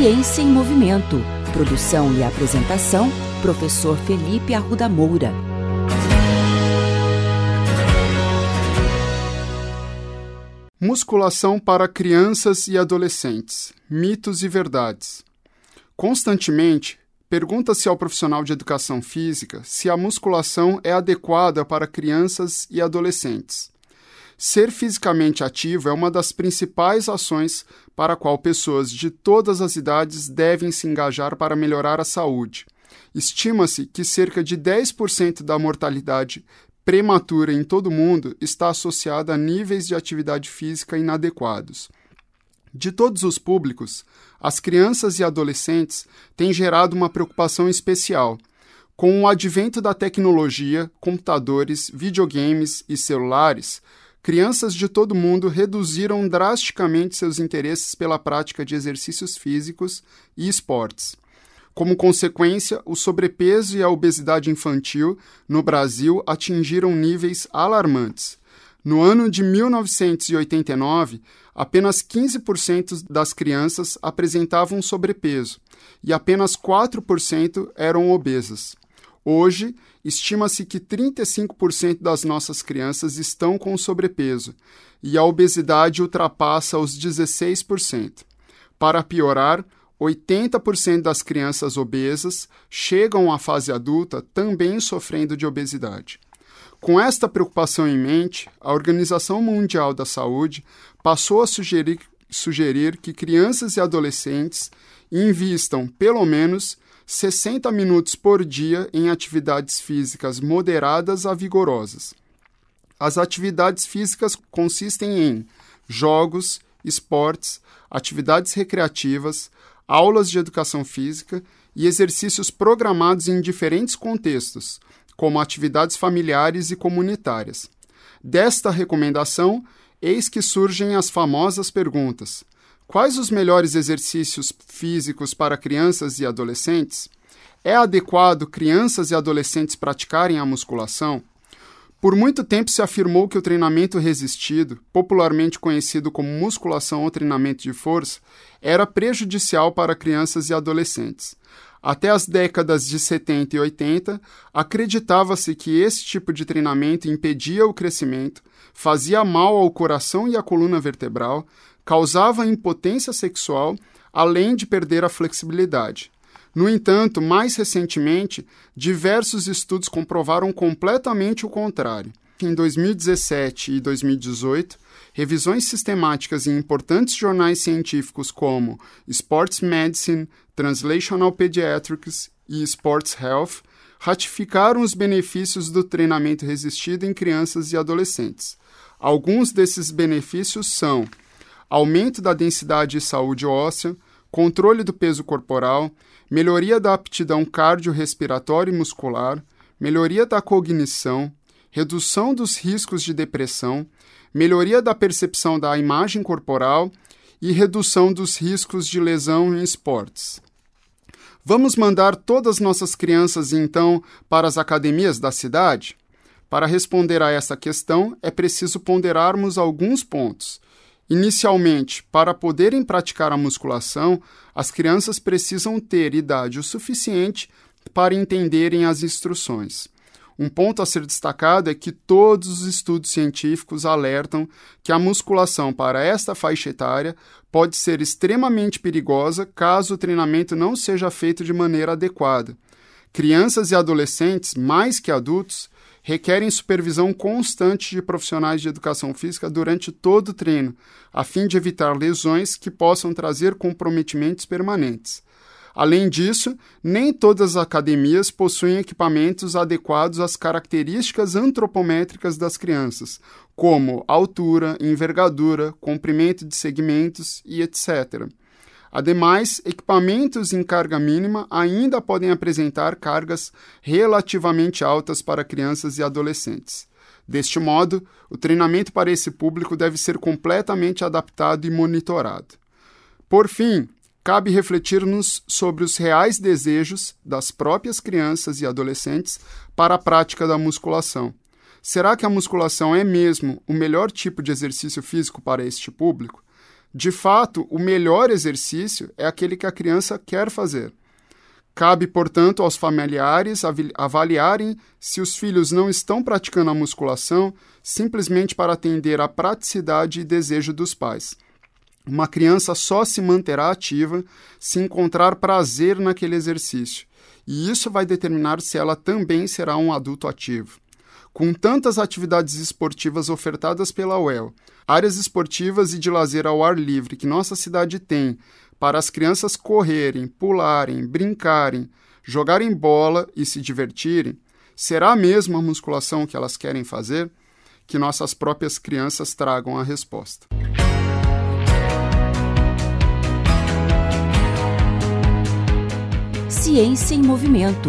Ciência em Movimento. Produção e apresentação, professor Felipe Arruda Moura. Musculação para crianças e adolescentes. Mitos e verdades. Constantemente, pergunta-se ao profissional de educação física se a musculação é adequada para crianças e adolescentes. Ser fisicamente ativo é uma das principais ações para a qual pessoas de todas as idades devem se engajar para melhorar a saúde. Estima-se que cerca de 10% da mortalidade prematura em todo o mundo está associada a níveis de atividade física inadequados. De todos os públicos, as crianças e adolescentes têm gerado uma preocupação especial. Com o advento da tecnologia, computadores, videogames e celulares, crianças de todo mundo reduziram drasticamente seus interesses pela prática de exercícios físicos e esportes. Como consequência, o sobrepeso e a obesidade infantil no Brasil atingiram níveis alarmantes. No ano de 1989, apenas 15% das crianças apresentavam sobrepeso e apenas 4% eram obesas. Hoje, estima-se que 35% das nossas crianças estão com sobrepeso e a obesidade ultrapassa os 16%. Para piorar, 80% das crianças obesas chegam à fase adulta também sofrendo de obesidade. Com esta preocupação em mente, a Organização Mundial da Saúde passou a sugerir, sugerir que crianças e adolescentes invistam pelo menos 60 minutos por dia em atividades físicas moderadas a vigorosas. As atividades físicas consistem em jogos, esportes, atividades recreativas, aulas de educação física e exercícios programados em diferentes contextos, como atividades familiares e comunitárias. Desta recomendação, eis que surgem as famosas perguntas: Quais os melhores exercícios físicos para crianças e adolescentes? É adequado crianças e adolescentes praticarem a musculação? Por muito tempo se afirmou que o treinamento resistido, popularmente conhecido como musculação ou treinamento de força, era prejudicial para crianças e adolescentes. Até as décadas de 70 e 80, acreditava-se que esse tipo de treinamento impedia o crescimento, fazia mal ao coração e à coluna vertebral, causava impotência sexual, além de perder a flexibilidade. No entanto, mais recentemente, diversos estudos comprovaram completamente o contrário. Em 2017 e 2018, revisões sistemáticas em importantes jornais científicos como Sports Medicine, Translational Pediatrics e Sports Health ratificaram os benefícios do treinamento resistido em crianças e adolescentes. Alguns desses benefícios são aumento da densidade e saúde óssea, controle do peso corporal, melhoria da aptidão cardiorrespiratória e muscular, melhoria da cognição, redução dos riscos de depressão, melhoria da percepção da imagem corporal e redução dos riscos de lesão em esportes. Vamos mandar todas nossas crianças então para as academias da cidade? Para responder a essa questão, é preciso ponderarmos alguns pontos. Inicialmente, para poderem praticar a musculação, as crianças precisam ter idade o suficiente para entenderem as instruções. Um ponto a ser destacado é que todos os estudos científicos alertam que a musculação para esta faixa etária pode ser extremamente perigosa caso o treinamento não seja feito de maneira adequada. Crianças e adolescentes, mais que adultos, requerem supervisão constante de profissionais de educação física durante todo o treino, a fim de evitar lesões que possam trazer comprometimentos permanentes. Além disso, nem todas as academias possuem equipamentos adequados às características antropométricas das crianças, como altura, envergadura, comprimento de segmentos e etc. Ademais, equipamentos em carga mínima ainda podem apresentar cargas relativamente altas para crianças e adolescentes. Deste modo, o treinamento para esse público deve ser completamente adaptado e monitorado. Por fim, cabe refletir-nos sobre os reais desejos das próprias crianças e adolescentes para a prática da musculação. Será que a musculação é mesmo o melhor tipo de exercício físico para este público? De fato, o melhor exercício é aquele que a criança quer fazer. Cabe, portanto, aos familiares avaliarem se os filhos não estão praticando a musculação simplesmente para atender à praticidade e desejo dos pais. Uma criança só se manterá ativa se encontrar prazer naquele exercício, e isso vai determinar se ela também será um adulto ativo. Com tantas atividades esportivas ofertadas pela UEL, áreas esportivas e de lazer ao ar livre que nossa cidade tem para as crianças correrem, pularem, brincarem, jogarem bola e se divertirem, será mesmo a musculação que elas querem fazer? Que nossas próprias crianças tragam a resposta. Ciência em Movimento.